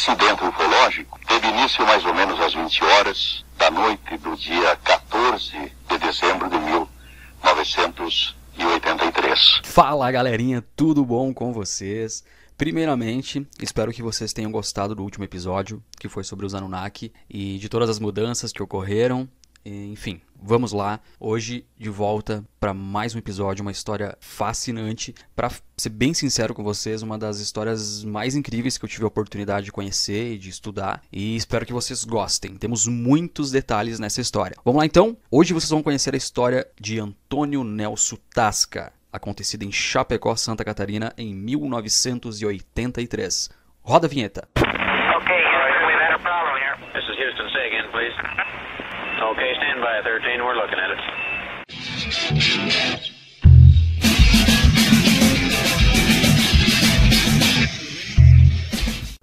incidente ufológico teve início mais ou menos às 20 horas da noite do dia 14 de dezembro de 1983. Fala galerinha, tudo bom com vocês? Primeiramente, espero que vocês tenham gostado do último episódio, que foi sobre os Anunnaki e de todas as mudanças que ocorreram enfim, vamos lá. Hoje de volta para mais um episódio, uma história fascinante. Para ser bem sincero com vocês, uma das histórias mais incríveis que eu tive a oportunidade de conhecer e de estudar. E espero que vocês gostem. Temos muitos detalhes nessa história. Vamos lá então? Hoje vocês vão conhecer a história de Antônio Nelson Tasca, acontecida em Chapecó, Santa Catarina, em 1983. Roda a vinheta. Okay, stand by 13, we're looking at it.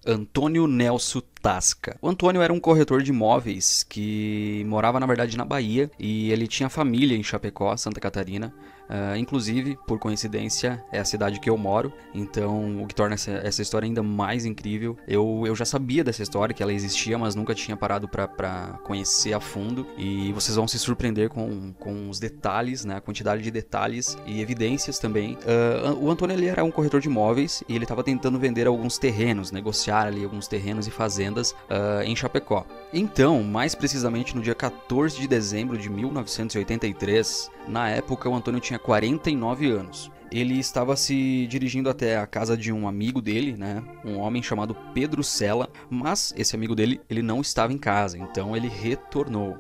Antônio Nelson Tasca. O Antônio era um corretor de imóveis que morava, na verdade, na Bahia e ele tinha família em Chapecó, Santa Catarina. Uh, inclusive, por coincidência, é a cidade que eu moro, então o que torna essa, essa história ainda mais incrível. Eu, eu já sabia dessa história, que ela existia, mas nunca tinha parado para conhecer a fundo. E vocês vão se surpreender com, com os detalhes, né, a quantidade de detalhes e evidências também. Uh, o Antônio ele era um corretor de imóveis e ele estava tentando vender alguns terrenos, negociar ali alguns terrenos e fazendas uh, em Chapecó. Então, mais precisamente no dia 14 de dezembro de 1983, na época o Antônio tinha 49 anos. Ele estava se dirigindo até a casa de um amigo dele, né, um homem chamado Pedro Sela, mas esse amigo dele, ele não estava em casa, então ele retornou.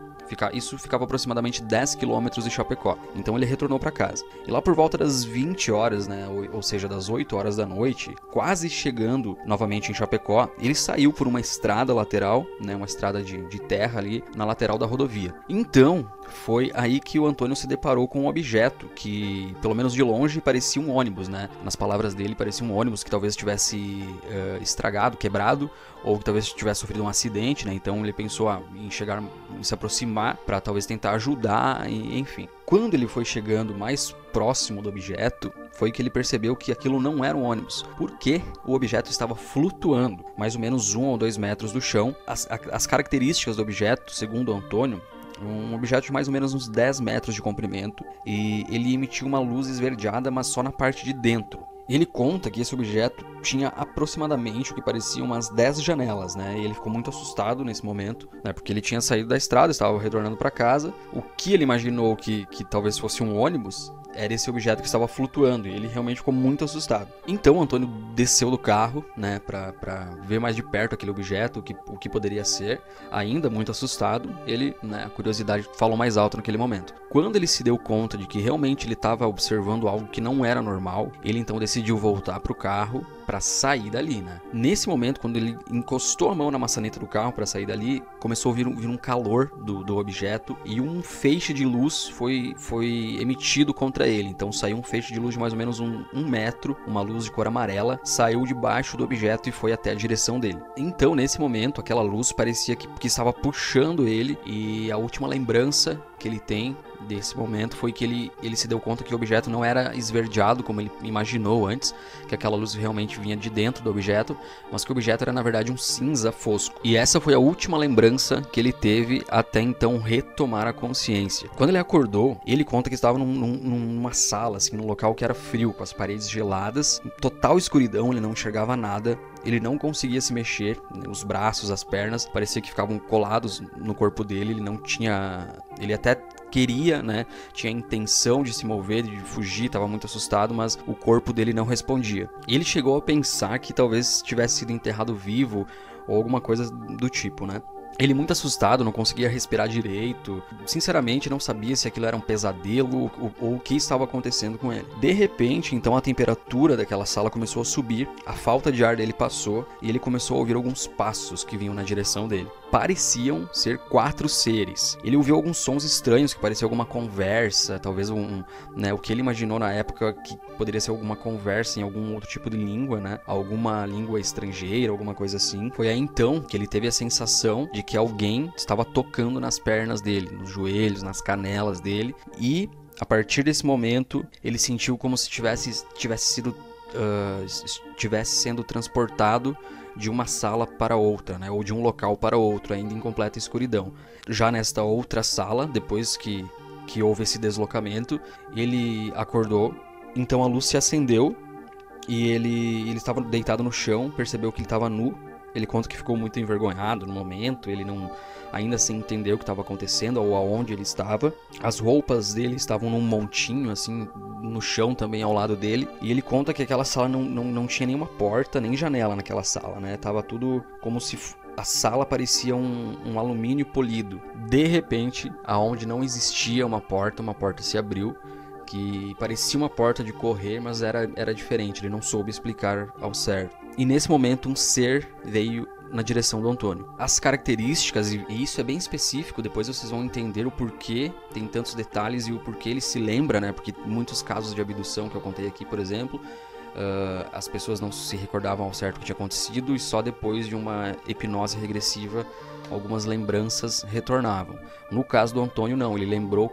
Isso ficava aproximadamente 10 quilômetros de Chapecó. Então ele retornou para casa. E lá por volta das 20 horas, né, ou, ou, seja, das 8 horas da noite, quase chegando novamente em Chapecó, ele saiu por uma estrada lateral, né, uma estrada de, de terra ali na lateral da rodovia. Então, foi aí que o Antônio se deparou com um objeto que, pelo menos de longe, parecia um ônibus, né? Nas palavras dele, parecia um ônibus que talvez tivesse uh, estragado, quebrado, ou que talvez tivesse sofrido um acidente, né? Então ele pensou ah, em chegar, em se aproximar para talvez tentar ajudar, e, enfim. Quando ele foi chegando mais próximo do objeto, foi que ele percebeu que aquilo não era um ônibus, porque o objeto estava flutuando, mais ou menos um ou dois metros do chão. As, as características do objeto, segundo Antônio, um objeto de mais ou menos uns 10 metros de comprimento e ele emitiu uma luz esverdeada, mas só na parte de dentro. Ele conta que esse objeto tinha aproximadamente o que parecia umas 10 janelas, né? E ele ficou muito assustado nesse momento, né? Porque ele tinha saído da estrada, estava retornando para casa. O que ele imaginou que, que talvez fosse um ônibus era esse objeto que estava flutuando e ele realmente ficou muito assustado. Então Antônio desceu do carro, né, para ver mais de perto aquele objeto, o que, o que poderia ser. Ainda muito assustado, ele, né, a curiosidade falou mais alto naquele momento. Quando ele se deu conta de que realmente ele estava observando algo que não era normal, ele então decidiu voltar para o carro para sair dali, né? Nesse momento, quando ele encostou a mão na maçaneta do carro para sair dali, começou a vir um, vir um calor do, do objeto e um feixe de luz foi, foi emitido contra ele. Então saiu um feixe de luz de mais ou menos um, um metro, uma luz de cor amarela, saiu debaixo do objeto e foi até a direção dele. Então, nesse momento, aquela luz parecia que, que estava puxando ele e a última lembrança que ele tem desse momento foi que ele, ele se deu conta que o objeto não era esverdeado como ele imaginou antes, que aquela luz realmente vinha de dentro do objeto, mas que o objeto era na verdade um cinza fosco. E essa foi a última lembrança que ele teve até então retomar a consciência. Quando ele acordou, ele conta que estava num, num, numa sala, assim, num local que era frio, com as paredes geladas, em total escuridão, ele não enxergava nada, ele não conseguia se mexer, os braços, as pernas, parecia que ficavam colados no corpo dele, ele não tinha. Ele até queria, né? Tinha intenção de se mover, de fugir, estava muito assustado, mas o corpo dele não respondia. Ele chegou a pensar que talvez tivesse sido enterrado vivo ou alguma coisa do tipo, né? Ele muito assustado, não conseguia respirar direito. Sinceramente, não sabia se aquilo era um pesadelo ou, ou, o que estava acontecendo com ele. De repente, então a temperatura daquela sala começou a subir, a falta de ar dele passou e ele começou a ouvir alguns passos que vinham na direção dele. Pareciam ser quatro seres. Ele ouviu alguns sons estranhos que pareciam alguma conversa, talvez um, né, o que ele imaginou na época que poderia ser alguma conversa em algum outro tipo de língua, né? Alguma língua estrangeira, alguma coisa assim. Foi aí então que ele teve a sensação de que alguém estava tocando nas pernas dele, nos joelhos, nas canelas dele, e a partir desse momento ele sentiu como se tivesse, tivesse sido uh, estivesse sendo transportado de uma sala para outra, né, ou de um local para outro, ainda em completa escuridão. Já nesta outra sala, depois que, que houve esse deslocamento, ele acordou, então a luz se acendeu e ele, ele estava deitado no chão, percebeu que ele estava nu. Ele conta que ficou muito envergonhado no momento, ele não ainda sem entender o que estava acontecendo ou aonde ele estava. As roupas dele estavam num montinho, assim, no chão também ao lado dele. E ele conta que aquela sala não, não, não tinha nenhuma porta, nem janela naquela sala, né? Tava tudo como se a sala parecia um, um, alumínio polido. De repente, aonde não existia uma porta, uma porta se abriu, que parecia uma porta de correr, mas era, era diferente, ele não soube explicar ao certo. E nesse momento, um ser veio na direção do Antônio. As características, e isso é bem específico, depois vocês vão entender o porquê tem tantos detalhes e o porquê ele se lembra, né? Porque muitos casos de abdução que eu contei aqui, por exemplo, uh, as pessoas não se recordavam ao certo o que tinha acontecido e só depois de uma hipnose regressiva algumas lembranças retornavam. No caso do Antônio, não, ele lembrou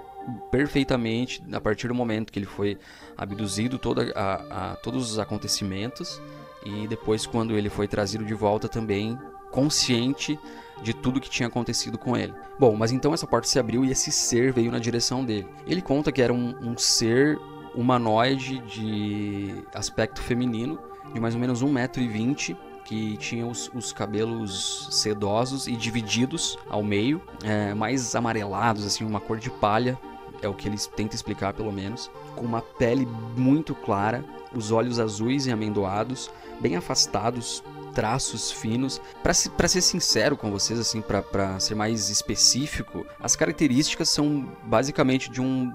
perfeitamente a partir do momento que ele foi abduzido toda a, a todos os acontecimentos e depois quando ele foi trazido de volta também consciente de tudo que tinha acontecido com ele. Bom, mas então essa porta se abriu e esse ser veio na direção dele. Ele conta que era um, um ser humanoide de aspecto feminino, de mais ou menos 1,20m, que tinha os, os, cabelos sedosos e divididos ao meio, é, mais amarelados, assim, uma cor de palha, é o que eles tentam explicar pelo menos, com uma pele muito clara, os olhos azuis e amendoados, bem afastados, traços finos. Para ser sincero com vocês, assim, para ser mais específico, as características são basicamente de um,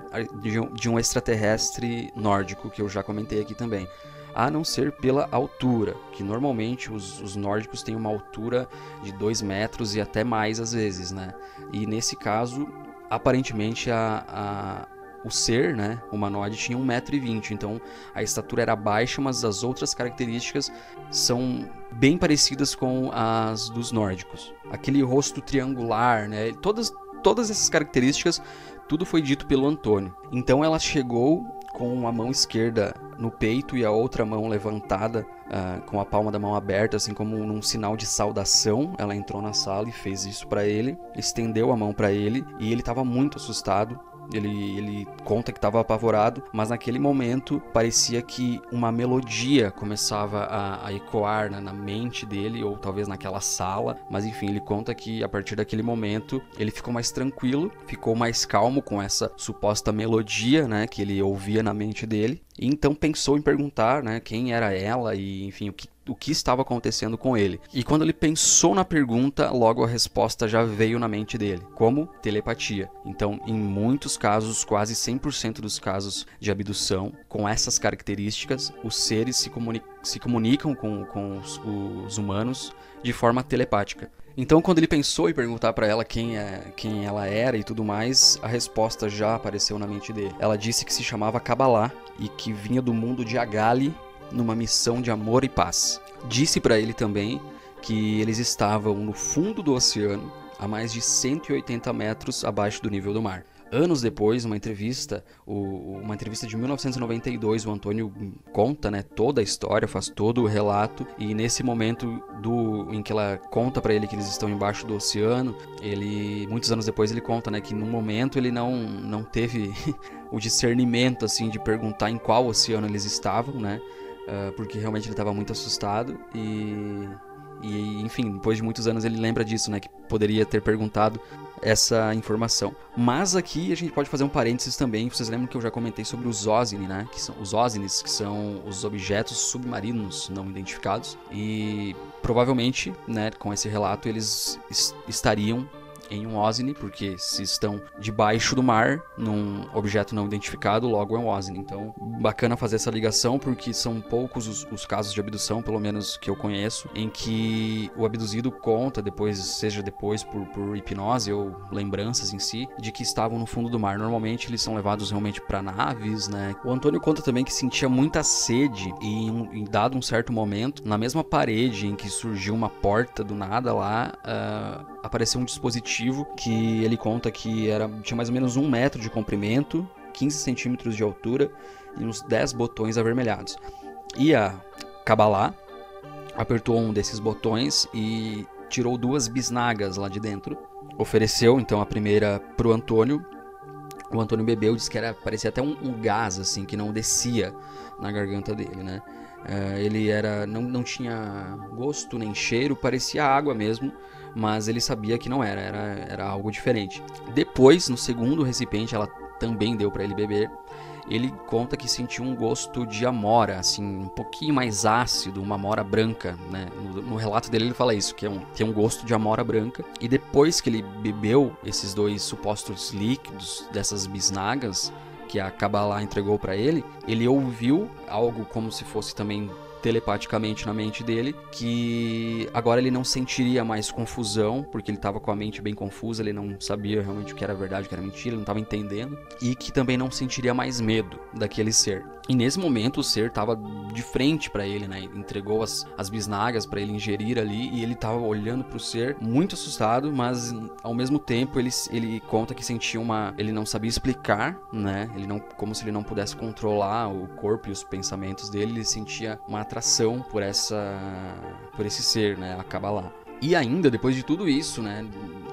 de um, extraterrestre nórdico, que eu já comentei aqui também a não ser pela altura, que normalmente os, os, nórdicos têm uma altura de 2 metros e até mais às vezes, né? E nesse caso, aparentemente a o ser, né, humanoide, tinha 1,20m, então a estatura era baixa, mas as outras características são bem parecidas com as dos nórdicos. Aquele rosto triangular, né, todas, todas essas características, tudo foi dito pelo Antônio. Então ela chegou com a mão esquerda no peito e a outra mão levantada, uh, com a palma da mão aberta, assim como num sinal de saudação. Ela entrou na sala e fez isso para ele, estendeu a mão para ele e ele estava muito assustado. Ele, ele conta que estava apavorado, mas naquele momento parecia que uma melodia começava a, a ecoar na, na, mente dele, ou talvez naquela sala. Mas enfim, ele conta que a partir daquele momento ele ficou mais tranquilo, ficou mais calmo com essa suposta melodia né, que ele ouvia na mente dele. E então pensou em perguntar né, quem era ela e enfim o que o que estava acontecendo com ele. E quando ele pensou na pergunta, logo a resposta já veio na mente dele, como telepatia. Então, em muitos casos, quase 100% dos casos de abdução, com essas características, os seres se, comuni se comunicam com, com os, os humanos de forma telepática. Então, quando ele pensou em perguntar para ela quem, é, quem ela era e tudo mais, a resposta já apareceu na mente dele. Ela disse que se chamava Kabbalah e que vinha do mundo de Agali, numa missão de amor e paz. Disse para ele também que eles estavam no fundo do oceano, a mais de 180 metros abaixo do nível do mar. Anos depois, uma entrevista, uma entrevista de 1992, o Antônio conta, né, toda a história, faz todo o relato e nesse momento do em que ela conta para ele que eles estão embaixo do oceano, ele muitos anos depois ele conta, né, que no momento ele não não teve o discernimento assim de perguntar em qual oceano eles estavam, né? Uh, porque realmente ele estava muito assustado e, e, enfim, depois de muitos anos ele lembra disso, né, que poderia ter perguntado essa informação. Mas aqui a gente pode fazer um parênteses também. Vocês lembram que eu já comentei sobre os OSNI, né? Que são os OSNIs, que são os objetos submarinos não identificados. E provavelmente, né, com esse relato, eles estariam em um OSNI, porque se estão debaixo do mar, num objeto não identificado, logo é um OSNI. Então, bacana fazer essa ligação, porque são poucos os, os casos de abdução, pelo menos que eu conheço, em que o abduzido conta, depois, seja depois por, por hipnose ou lembranças em si, de que estavam no fundo do mar. Normalmente eles são levados realmente para naves, né? O Antônio conta também que sentia muita sede e em, dado um certo momento, na mesma parede em que surgiu uma porta do nada lá, uh, apareceu um dispositivo que ele conta que era, tinha mais ou menos um metro de comprimento, 15 centímetros de altura e uns 10 botões avermelhados. E a Kabbalah, apertou um desses botões e tirou duas bisnagas lá de dentro. Ofereceu então a primeira pro Antônio. O Antônio bebeu, disse que era parecia até um, um gás assim que não descia na garganta dele, né? Uh, ele era não, não tinha gosto nem cheiro, parecia água mesmo, mas ele sabia que não era, era, era algo diferente. Depois, no segundo recipiente, ela também deu para ele beber ele conta que sentiu um gosto de amora, assim, um pouquinho mais ácido, uma amora branca, né? No, no, relato dele ele fala isso, que é um, tem um gosto de amora branca. E depois que ele bebeu esses dois supostos líquidos dessas bisnagas que a Kabbalah entregou para ele, ele ouviu algo como se fosse também telepaticamente na mente dele que agora ele não sentiria mais confusão, porque ele estava com a mente bem confusa, ele não sabia realmente o que era verdade, o que era mentira, ele não estava entendendo, e que também não sentiria mais medo daquele ser. E nesse momento o ser estava de frente para ele, né? Entregou as, as bisnagas para ele ingerir ali e ele estava olhando para o ser muito assustado, mas ao mesmo tempo ele, ele conta que sentia uma, ele não sabia explicar, né? Ele não, como se ele não pudesse controlar o corpo e os pensamentos dele, ele sentia uma atração por essa, por esse ser, né? Acaba lá. E ainda, depois de tudo isso, né,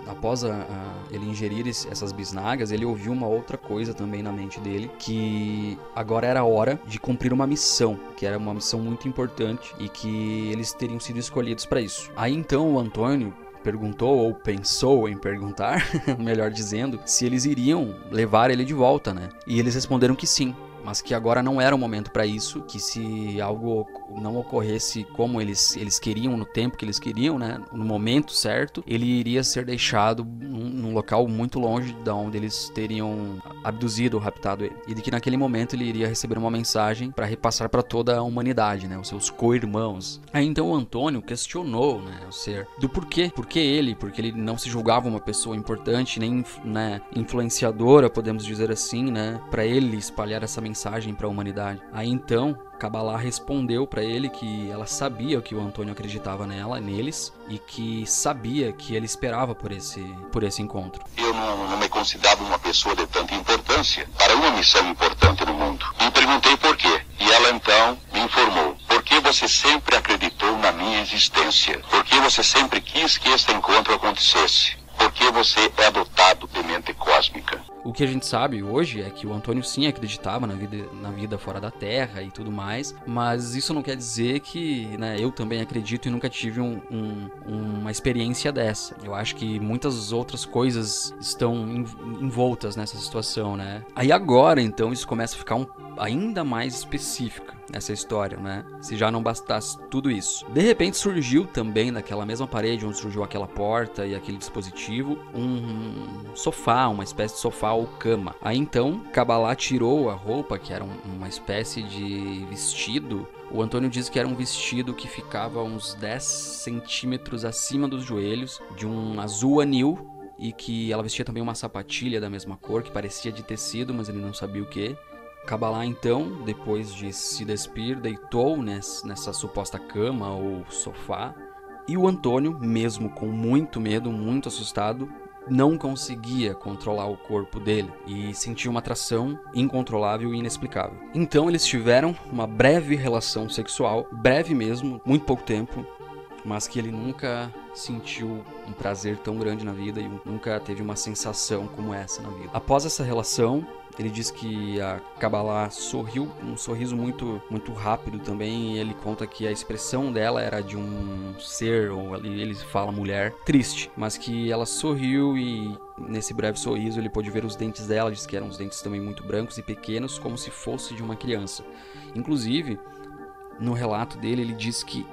após a, a, ele ingerir essas bisnagas, ele ouviu uma outra coisa também na mente dele, que agora era hora de cumprir uma missão, que era uma missão muito importante e que eles teriam sido escolhidos para isso. Aí então o Antônio perguntou ou pensou em perguntar, melhor dizendo, se eles iriam levar ele de volta, né? E eles responderam que sim mas que agora não era o momento para isso, que se algo não ocorresse como eles, eles queriam, no tempo que eles queriam, né, no momento certo, ele iria ser deixado num, num local muito longe de onde eles teriam abduzido raptado ele. E de que naquele momento ele iria receber uma mensagem para repassar para toda a humanidade, né, os seus co-irmãos. Aí então o Antônio questionou, né, o ser do porquê, por que ele, porque ele não se julgava uma pessoa importante, nem né, influenciadora, podemos dizer assim, né, para ele espalhar essa mensagem mensagem para a humanidade. Aí então, Kabbalah respondeu para ele que ela sabia que o Antônio acreditava nela, neles, e que sabia que ele esperava por esse, por esse encontro. Eu não, não me considerava uma pessoa de tanta importância para uma missão importante no mundo. E perguntei por quê. E ela então me informou. Por que você sempre acreditou na minha existência? Por que você sempre quis que este encontro acontecesse? Por que você é adotado de mente cósmica? O que a gente sabe hoje é que o Antônio sim acreditava na vida, na vida fora da Terra e tudo mais, mas isso não quer dizer que né, eu também acredito e nunca tive um, um, uma experiência dessa. Eu acho que muitas outras coisas estão envoltas nessa situação, né? Aí agora, então, isso começa a ficar um, ainda mais específica essa história, né? Se já não bastasse tudo isso. De repente surgiu também naquela mesma parede onde surgiu aquela porta e aquele dispositivo, um sofá, uma espécie de sofá cama. Aí então, Kabbalah tirou a roupa, que era um, uma espécie de vestido. O Antônio diz que era um vestido que ficava uns 10 centímetros acima dos joelhos, de um azul anil, e que ela vestia também uma sapatilha da mesma cor, que parecia de tecido, mas ele não sabia o que. Kabbalah então, depois de se despir, deitou nessa suposta cama ou sofá. E o Antônio, mesmo com muito medo, muito assustado, não conseguia controlar o corpo dele e sentia uma atração incontrolável e inexplicável. Então eles tiveram uma breve relação sexual, breve mesmo, muito pouco tempo, mas que ele nunca sentiu um prazer tão grande na vida e nunca teve uma sensação como essa na vida. Após essa relação, ele diz que a Kabbalah sorriu, um sorriso muito, muito rápido também. E ele conta que a expressão dela era de um ser, ou ele fala mulher, triste, mas que ela sorriu e nesse breve sorriso ele pôde ver os dentes dela. Diz que eram os dentes também muito brancos e pequenos, como se fosse de uma criança. Inclusive, no relato dele, ele diz que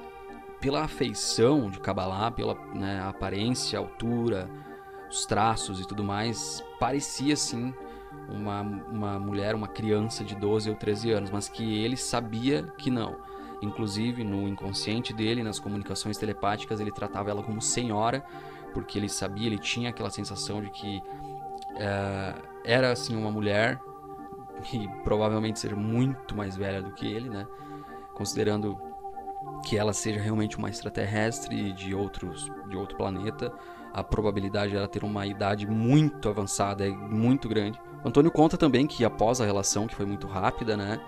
pela afeição de Kabbalah, pela né, aparência, altura, os traços e tudo mais, parecia sim uma, uma mulher, uma criança de 12 ou 13 anos, mas que ele sabia que não. Inclusive, no inconsciente dele, nas comunicações telepáticas, ele tratava ela como senhora, porque ele sabia, ele tinha aquela sensação de que é, era assim uma mulher e provavelmente ser muito mais velha do que ele, né? Considerando que ela seja realmente uma extraterrestre de outros de outro planeta, a probabilidade de ela ter uma idade muito avançada é muito grande. Antônio conta também que após a relação, que foi muito rápida, né,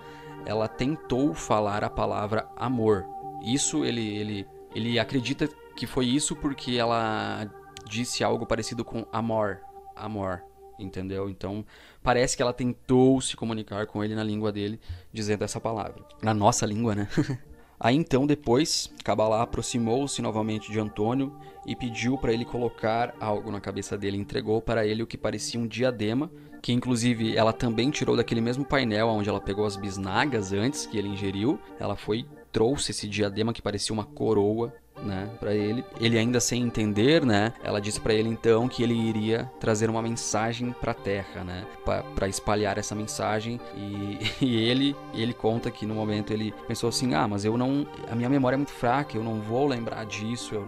ela tentou falar a palavra amor. Isso ele, ele Ele acredita que foi isso porque ela disse algo parecido com amor, amor, entendeu? Então parece que ela tentou se comunicar com ele na língua dele, dizendo essa palavra. Na nossa língua, né? Aí então, depois, Kabbalah aproximou-se novamente de Antônio e pediu para ele colocar algo na cabeça dele. Entregou para ele o que parecia um diadema, que inclusive ela também tirou daquele mesmo painel onde ela pegou as bisnagas antes que ele ingeriu. Ela foi trouxe esse diadema que parecia uma coroa né, para ele. Ele ainda sem entender, né, ela disse para ele então que ele iria trazer uma mensagem para a Terra, né, para espalhar essa mensagem e, e, ele ele conta que no momento ele pensou assim, ah, mas eu não, a minha memória é muito fraca, eu não vou lembrar disso. Eu,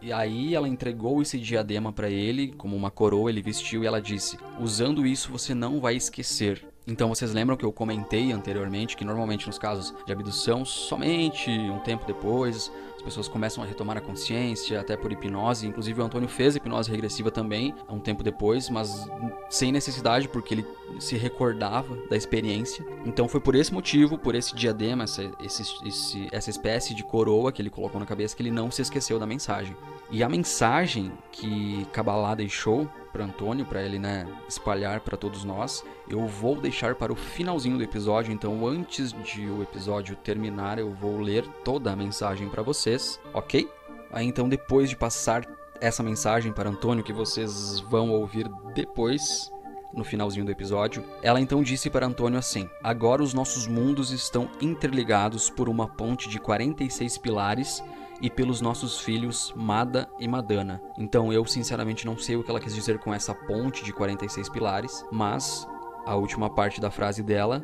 e aí ela entregou esse diadema para ele como uma coroa, ele vestiu e ela disse, usando isso você não vai esquecer então vocês lembram que eu comentei anteriormente que normalmente nos casos de abdução, somente um tempo depois, pessoas começam a retomar a consciência, até por hipnose. Inclusive o Antônio fez hipnose regressiva também, um tempo depois, mas sem necessidade, porque ele se recordava da experiência. Então foi por esse motivo, por esse diadema, essa, esse, esse, essa espécie de coroa que ele colocou na cabeça, que ele não se esqueceu da mensagem. E a mensagem que Kabbalah deixou para Antônio, para ele né, espalhar para todos nós. Eu vou deixar para o finalzinho do episódio, então antes de o episódio terminar, eu vou ler toda a mensagem para vocês, ok? Aí então, depois de passar essa mensagem para Antônio, que vocês vão ouvir depois, no finalzinho do episódio, ela então disse para Antônio assim: Agora os nossos mundos estão interligados por uma ponte de 46 pilares e pelos nossos filhos Mada e Madana. Então eu sinceramente não sei o que ela quis dizer com essa ponte de 46 pilares, mas a última parte da frase dela,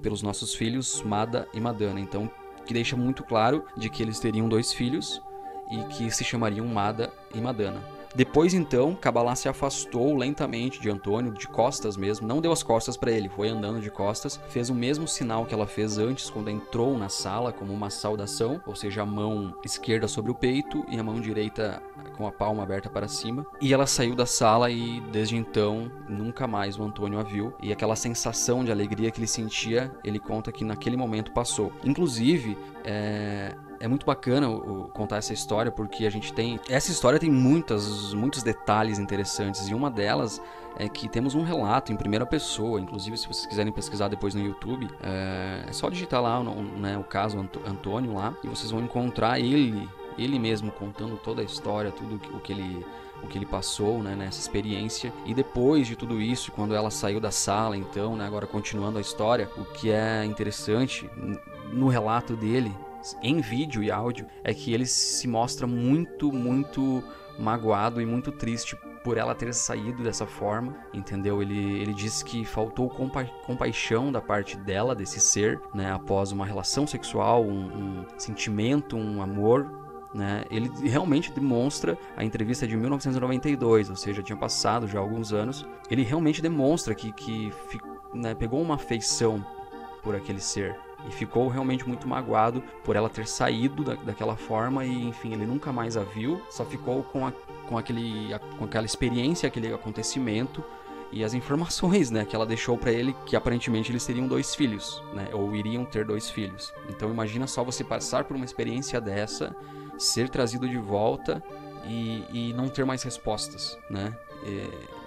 pelos nossos filhos Mada e Madana. Então que deixa muito claro de que eles teriam dois filhos e que se chamariam Mada e Madana. Depois então, Kabbalah se afastou lentamente de Antônio, de costas mesmo, não deu as costas para ele, foi andando de costas, fez o mesmo sinal que ela fez antes quando entrou na sala, como uma saudação, ou seja, a mão esquerda sobre o peito e a mão direita com a palma aberta para cima. E ela saiu da sala e desde então nunca mais o Antônio a viu. E aquela sensação de alegria que ele sentia, ele conta que naquele momento passou. Inclusive, é, é muito bacana o, contar essa história porque a gente tem. Essa história tem muitas, muitos detalhes interessantes e uma delas é que temos um relato em primeira pessoa. Inclusive, se vocês quiserem pesquisar depois no YouTube, é, é só digitar lá né, o caso Antônio lá e vocês vão encontrar ele, ele mesmo contando toda a história, tudo o que ele o que ele passou né, nessa experiência. E depois de tudo isso, quando ela saiu da sala, então, né, agora continuando a história, o que é interessante no relato dele em vídeo e áudio é que ele se mostra muito, muito magoado e muito triste por ela ter saído dessa forma, entendeu? Ele, ele disse que faltou compa compaixão da parte dela, desse ser, né? Após uma relação sexual, um, um sentimento, um amor, né? Ele realmente demonstra a entrevista de 1992, ou seja, tinha passado já alguns anos. Ele realmente demonstra que, que né, pegou uma afeição por aquele ser, e ficou realmente muito magoado por ela ter saído da, daquela forma e enfim ele nunca mais a viu. Só ficou com, a, com aquele a, com aquela experiência aquele acontecimento e as informações né que ela deixou para ele que aparentemente eles teriam dois filhos né ou iriam ter dois filhos. Então imagina só você passar por uma experiência dessa ser trazido de volta e, e não ter mais respostas né? E,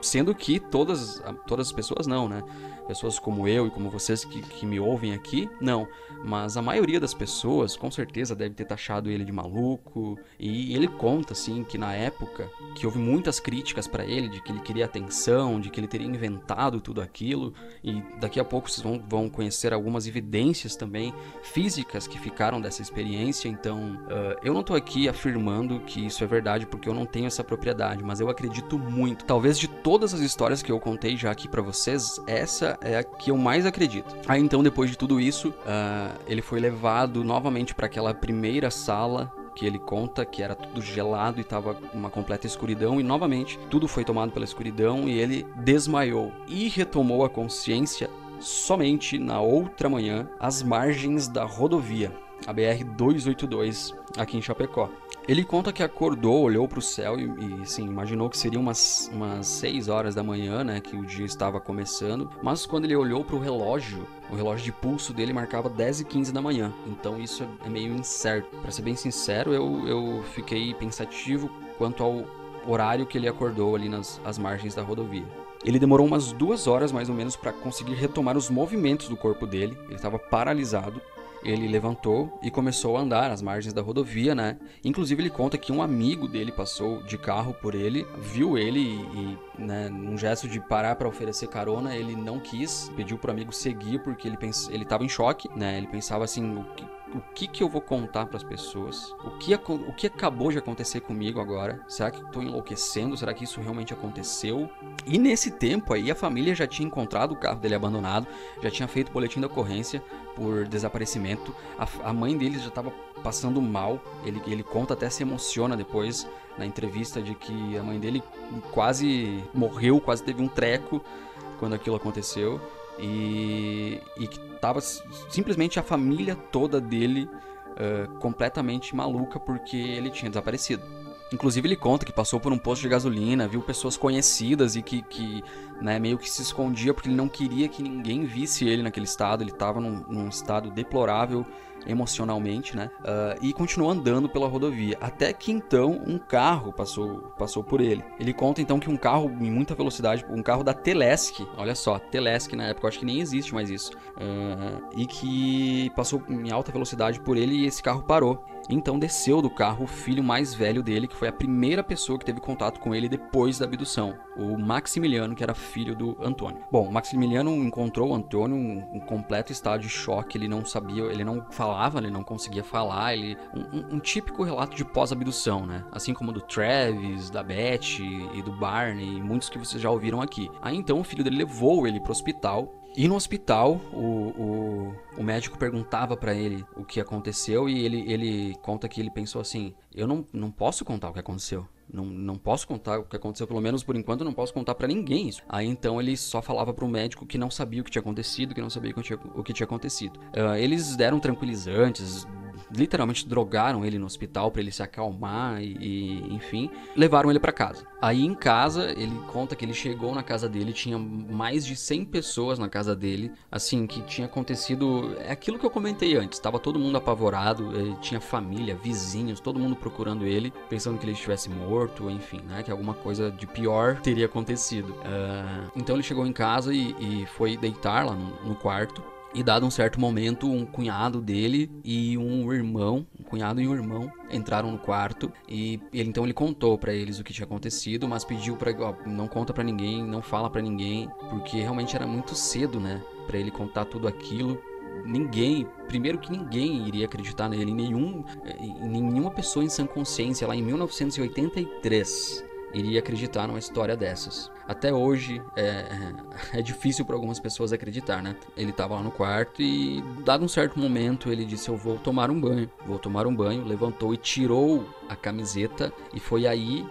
sendo que todas todas as pessoas não né pessoas como eu e como vocês que, que me ouvem aqui, não. Mas a maioria das pessoas, com certeza, deve ter taxado ele de maluco. E ele conta, assim, que na época que houve muitas críticas para ele, de que ele queria atenção, de que ele teria inventado tudo aquilo. E daqui a pouco vocês vão, vão conhecer algumas evidências também físicas que ficaram dessa experiência. Então, uh, eu não tô aqui afirmando que isso é verdade, porque eu não tenho essa propriedade, mas eu acredito muito. Talvez de todas as histórias que eu contei já aqui para vocês, essa é a que eu mais acredito. Aí então, depois de tudo isso, uh, ele foi levado novamente para aquela primeira sala que ele conta que era tudo gelado e tava uma completa escuridão e novamente tudo foi tomado pela escuridão e ele desmaiou e retomou a consciência somente na outra manhã às margens da rodovia, a BR 282, aqui em Chapecó. Ele conta que acordou, olhou para o céu e, e assim, imaginou que seria umas, umas 6 horas da manhã, né, que o dia estava começando, mas quando ele olhou para o relógio, o relógio de pulso dele marcava 10 e 15 da manhã, então isso é, é meio incerto. Para ser bem sincero, eu, eu fiquei pensativo quanto ao horário que ele acordou ali nas as margens da rodovia. Ele demorou umas duas horas mais ou menos para conseguir retomar os movimentos do corpo dele. Ele estava paralisado. Ele levantou e começou a andar às margens da rodovia, né? Inclusive ele conta que um amigo dele passou de carro por ele, viu ele e, né, num gesto de parar para oferecer carona, ele não quis, pediu pro amigo seguir porque ele pens... ele estava em choque, né? Ele pensava assim, o que o que, que eu vou contar para as pessoas? O que, o que acabou de acontecer comigo agora? Será que estou enlouquecendo? Será que isso realmente aconteceu? E nesse tempo aí, a família já tinha encontrado o carro dele abandonado, já tinha feito boletim de ocorrência por desaparecimento. A, a mãe dele já estava passando mal. Ele, ele conta, até se emociona depois na entrevista de que a mãe dele quase morreu, quase teve um treco quando aquilo aconteceu e, e tava simplesmente a família toda dele uh, completamente maluca porque ele tinha desaparecido. Inclusive ele conta que passou por um posto de gasolina, viu pessoas conhecidas e que, que né, meio que se escondia porque ele não queria que ninguém visse ele naquele estado. Ele estava num, num estado deplorável emocionalmente, né? Uh, e continuou andando pela rodovia. Até que então um carro passou, passou por ele. Ele conta então que um carro em muita velocidade, um carro da Telesc, olha só, Telesc na época, acho que nem existe mais isso, uh, e que passou em alta velocidade por ele e esse carro parou. Então desceu do carro o filho mais velho dele, que foi a primeira pessoa que teve contato com ele depois da abdução, o Maximiliano, que era filho do Antônio. Bom, Maximiliano encontrou o Antônio em um completo estado de choque, ele não sabia, ele não falava, ele não conseguia falar, ele um, um típico relato de pós-abdução, né? Assim como do Travis, da Beth e do Barney, muitos que vocês já ouviram aqui. Aí então o filho dele levou ele para o hospital e no hospital, o, o, o médico perguntava para ele o que aconteceu e ele, ele conta que ele pensou assim: Eu não, não posso contar o que aconteceu. Não, não posso contar o que aconteceu, pelo menos por enquanto, não posso contar para ninguém isso. Aí então ele só falava pro médico que não sabia o que tinha acontecido, que não sabia o que tinha, o que tinha acontecido. Uh, eles deram tranquilizantes, literalmente drogaram ele no hospital para ele se acalmar e, e enfim, levaram ele para casa. Aí em casa, ele conta que ele chegou na casa dele, tinha mais de 100 pessoas na casa dele, assim, que tinha acontecido, é aquilo que eu comentei antes, estava todo mundo apavorado, eh, tinha família, vizinhos, todo mundo procurando ele, pensando que ele estivesse morto, enfim, né, que alguma coisa de pior teria acontecido. Uh, então ele chegou em casa e, e foi deitar lá no, no quarto, e dado um certo momento, um cunhado dele e um irmão, um cunhado e um irmão, entraram no quarto e ele então ele contou para eles o que tinha acontecido, mas pediu para não conta para ninguém, não fala para ninguém, porque realmente era muito cedo, né, para ele contar tudo aquilo. Ninguém, primeiro que ninguém iria acreditar nele, nenhum, nenhuma pessoa em sã consciência lá em 1983 iria acreditar numa história dessas até hoje é, é difícil para algumas pessoas acreditar, né? Ele estava lá no quarto e, dado um certo momento, ele disse: Eu vou tomar um banho. Vou tomar um banho. Levantou e tirou a camiseta. E foi aí,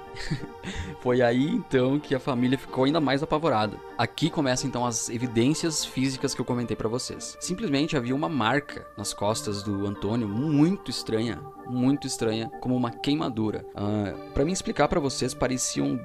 foi aí então que a família ficou ainda mais apavorada. Aqui começam então as evidências físicas que eu comentei para vocês. Simplesmente havia uma marca nas costas do Antônio muito estranha, muito estranha, como uma queimadura. Uh, ah, para me explicar para vocês, pareciam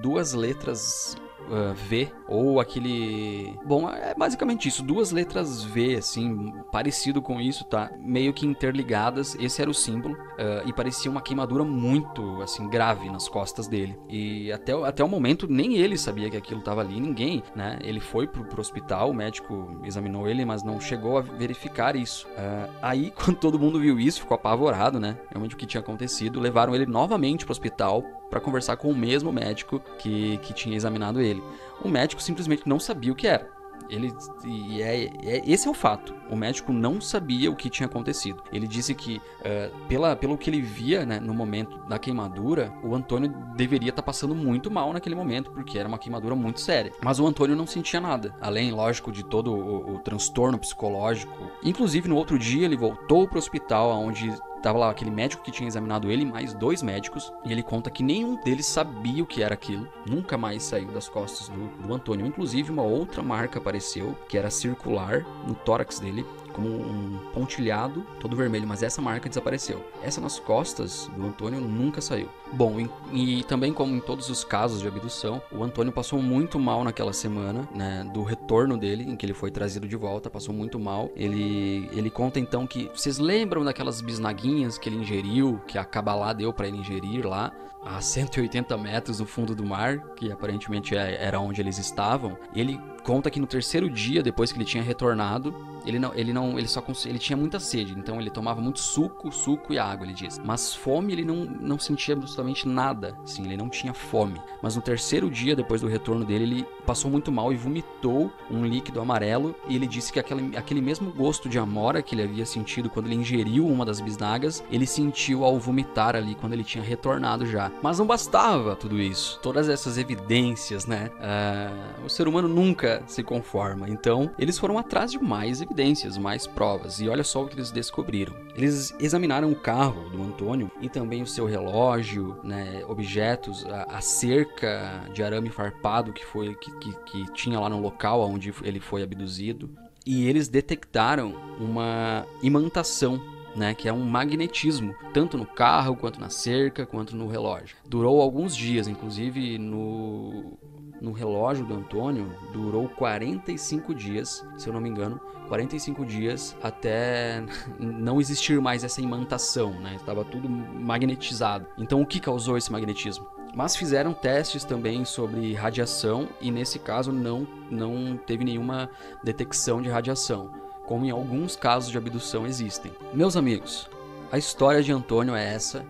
duas letras uh, V ou aquele. Bom, é basicamente isso, duas letras V, assim, parecido com isso, tá? Meio que interligadas. Esse era o símbolo uh, e parecia uma queimadura muito, assim, grave nas costas dele. E até, até o momento nem ele sabia que aquilo tava ali, ninguém, né? Ele foi pro, pro hospital, o médico examinou ele, mas não chegou a verificar isso. Uh, aí, quando todo mundo viu isso, ficou apavorado, né? Realmente o que tinha acontecido, levaram ele novamente pro hospital para conversar com o mesmo médico que, que tinha examinado ele. O médico simplesmente não sabia o que era. Ele e é, é, esse é o fato. O médico não sabia o que tinha acontecido. Ele disse que uh, pela, pelo que ele via né, no momento da queimadura, o Antônio deveria estar tá passando muito mal naquele momento porque era uma queimadura muito séria. Mas o Antônio não sentia nada, além, lógico, de todo o, o transtorno psicológico. Inclusive no outro dia ele voltou para o hospital onde tava lá aquele médico que tinha examinado ele, mais dois médicos, e ele conta que nenhum deles sabia o que era aquilo. Nunca mais saiu das costas do, do Antônio. Inclusive, uma outra marca apareceu, que era circular no tórax dele, como um pontilhado, todo vermelho, mas essa marca desapareceu. Essa nas costas do Antônio nunca saiu. Bom, e, e, também como em todos os casos de abdução, o Antônio passou muito mal naquela semana, né, do retorno dele, em que ele foi trazido de volta, passou muito mal. Ele, ele conta então que, vocês lembram daquelas bisnaguinhas que ele ingeriu, que a Kabbalah deu para ele ingerir lá? A 180 metros no fundo do mar, que aparentemente é, era onde eles estavam. Ele conta que no terceiro dia, depois que ele tinha retornado, ele não, ele não, ele só ele tinha muita sede, então ele tomava muito suco, suco e água, ele diz. Mas fome ele não, não sentia absolutamente nada, sim, ele não tinha fome. Mas no terceiro dia, depois do retorno dele, ele passou muito mal e vomitou um líquido amarelo e ele disse que aquele, aquele mesmo gosto de amora que ele havia sentido quando ele ingeriu uma das bisnagas, ele sentiu ao vomitar ali quando ele tinha retornado já. Mas não bastava tudo isso, todas essas evidências, né? Uh, o ser humano nunca se conforma, então eles foram atrás de mais evidências mais provas, e olha só o que eles descobriram. Eles examinaram o carro do Antônio e também o seu relógio, né, objetos, a, a, cerca de arame farpado que foi que, que, que tinha lá no local onde ele foi abduzido, e eles detectaram uma imantação né, que é um magnetismo, tanto no carro, quanto na cerca, quanto no relógio. Durou alguns dias, inclusive no, no relógio do Antônio, durou 45 dias, se eu não me engano, 45 dias até não existir mais essa imantação, né? Estava tudo magnetizado. Então, o que causou esse magnetismo? Mas fizeram testes também sobre radiação e nesse caso não, não teve nenhuma detecção de radiação, como em alguns casos de abdução existem. Meus amigos, a história de Antônio é essa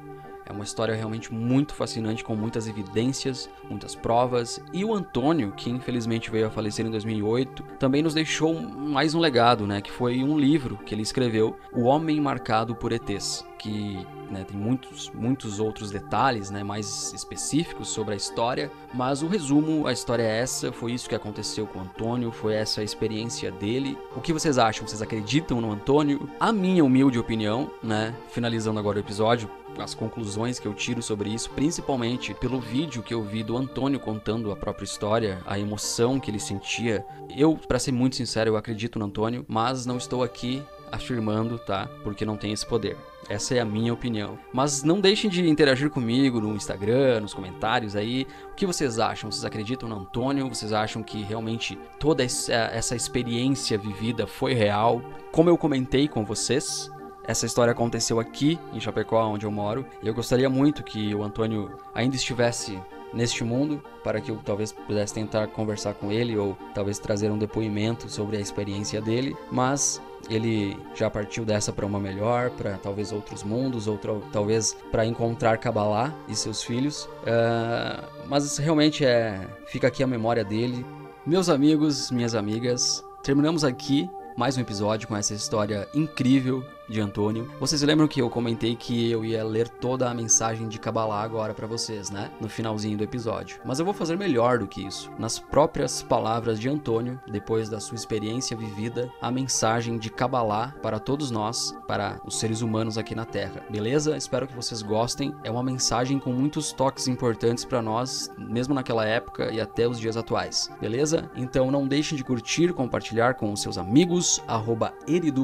é uma história realmente muito fascinante, com muitas evidências, muitas provas. E o Antônio, que infelizmente veio a falecer em 2008, também nos deixou mais um legado, né? Que foi um livro que ele escreveu, O Homem Marcado por ETs, que né, tem muitos, muitos outros detalhes né, mais específicos sobre a história, mas o resumo, a história é essa, foi isso que aconteceu com o Antônio, foi essa a experiência dele. O que vocês acham? Vocês acreditam no Antônio? A minha humilde opinião, né, finalizando agora o episódio, as conclusões que eu tiro sobre isso, principalmente pelo vídeo que eu vi do Antônio contando a própria história, a emoção que ele sentia. Eu, para ser muito sincero, eu acredito no Antônio, mas não estou aqui afirmando, tá? Porque não tem esse poder. Essa é a minha opinião. Mas não deixem de interagir comigo no Instagram, nos comentários aí. O que vocês acham? Vocês acreditam no Antônio? Vocês acham que realmente toda essa experiência vivida foi real? Como eu comentei com vocês, essa história aconteceu aqui em Chapecó, onde eu moro. E eu gostaria muito que o Antônio ainda estivesse neste mundo para que eu talvez pudesse tentar conversar com ele ou talvez trazer um depoimento sobre a experiência dele, mas ele já partiu dessa para uma melhor, para talvez outros mundos, ou talvez para encontrar Kabbalah e seus filhos. Uh, mas realmente é, fica aqui a memória dele. Meus amigos, minhas amigas, terminamos aqui mais um episódio com essa história incrível de Antônio. Vocês lembram que eu comentei que eu ia ler toda a mensagem de Kabbalah agora para vocês, né? No finalzinho do episódio. Mas eu vou fazer melhor do que isso. Nas próprias palavras de Antônio, depois da sua experiência vivida, a mensagem de Kabbalah para todos nós, para os seres humanos aqui na Terra. Beleza? Espero que vocês gostem. É uma mensagem com muitos toques importantes para nós, mesmo naquela época e até os dias atuais. Beleza? Então não deixem de curtir, compartilhar com os seus amigos, arroba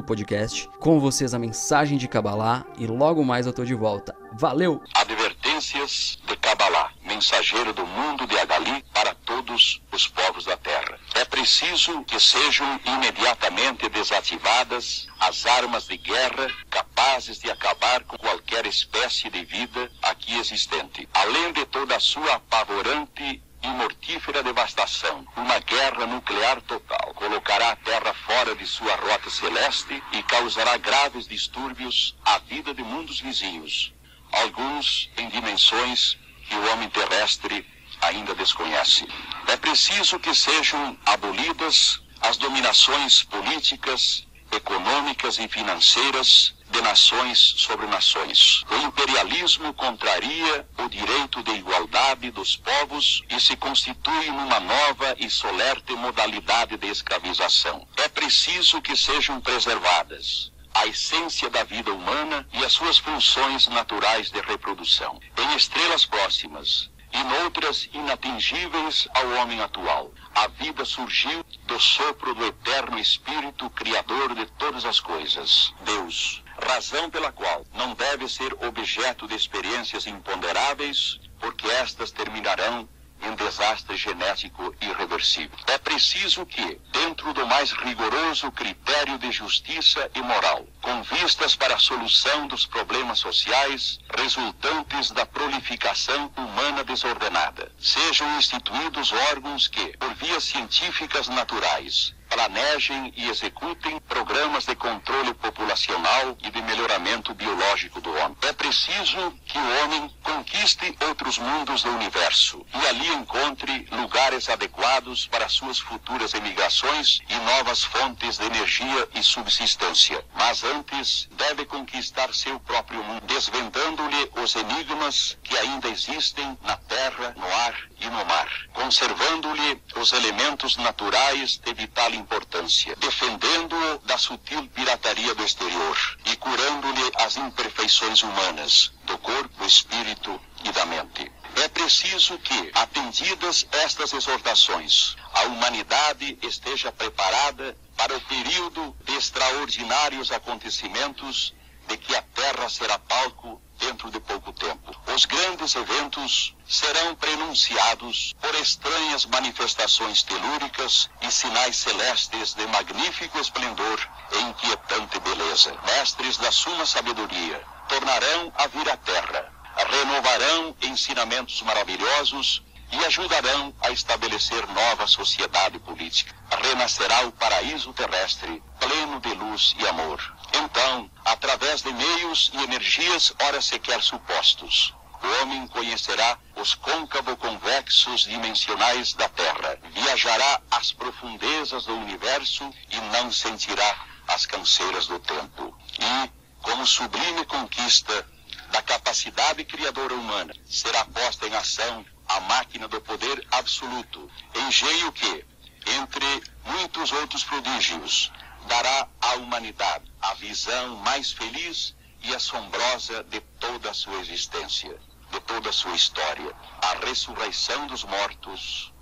Podcast. Com vocês a mensagem de Kabbalah e logo mais eu tô de volta. Valeu! Advertências de Kabbalah, mensageiro do mundo de Agali para todos os povos da terra. É preciso que sejam imediatamente desativadas as armas de guerra capazes de acabar com qualquer espécie de vida aqui existente, além de toda a sua apavorante e mortífera devastação, uma guerra nuclear total, colocará a Terra fora de sua rota celeste e causará graves distúrbios à vida de mundos vizinhos, alguns em dimensões que o homem terrestre ainda desconhece. É preciso que sejam abolidas as dominações políticas, econômicas e financeiras de nações sobre nações. O imperialismo contraria o direito de igualdade dos povos e se constitui numa nova e solerte modalidade de escravização. É preciso que sejam preservadas a essência da vida humana e as suas funções naturais de reprodução. Em estrelas próximas, e noutras inatingíveis ao homem atual. A vida surgiu do sopro do eterno Espírito Criador de todas as coisas, Deus, razão pela qual não deve ser objeto de experiências imponderáveis, porque estas terminarão em desastre genético irreversível. É preciso que, dentro do mais rigoroso critério de justiça e moral, com vistas para a solução dos problemas sociais resultantes da prolificação humana desordenada, sejam instituídos órgãos que, por vias científicas naturais, planejem e executem programas de controle populacional e de melhoramento biológico do homem. É preciso que o homem conquiste outros mundos do universo e ali encontre lugares adequados para suas futuras emigrações e novas fontes de energia e subsistência. Mas antes deve conquistar seu próprio mundo, desvendando-lhe os enigmas que ainda existem na terra, no ar no mar, conservando-lhe os elementos naturais de vital importância, defendendo-o da sutil pirataria do exterior e curando-lhe as imperfeições humanas, do corpo, espírito e da mente. É preciso que, atendidas estas exortações, a humanidade esteja preparada para o período de extraordinários acontecimentos de que a Terra será palco dentro de pouco tempo. Os grandes eventos serão prenunciados por estranhas manifestações telúricas e sinais celestes de magnífico esplendor e inquietante beleza. Mestres da suma sabedoria tornarão a vir à terra, renovarão ensinamentos maravilhosos e ajudarão a estabelecer nova sociedade política. Renascerá o paraíso terrestre, pleno de luz e amor. Então, através de meios e energias ora sequer supostos, o homem conhecerá os côncavo-convexos dimensionais da Terra, viajará às profundezas do universo e não sentirá as canseiras do tempo. E, como sublime conquista da capacidade criadora humana, será posta em ação a máquina do poder absoluto, engenho que, entre muitos outros prodígios, dará à humanidade a visão mais feliz e assombrosa de toda a sua existência, de toda a sua história, a ressurreição dos mortos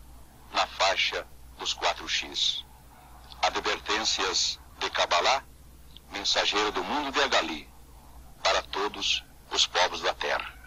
na faixa dos 4X. Advertências de Kabbalah, mensageiro do mundo de Agali, para todos os povos da terra.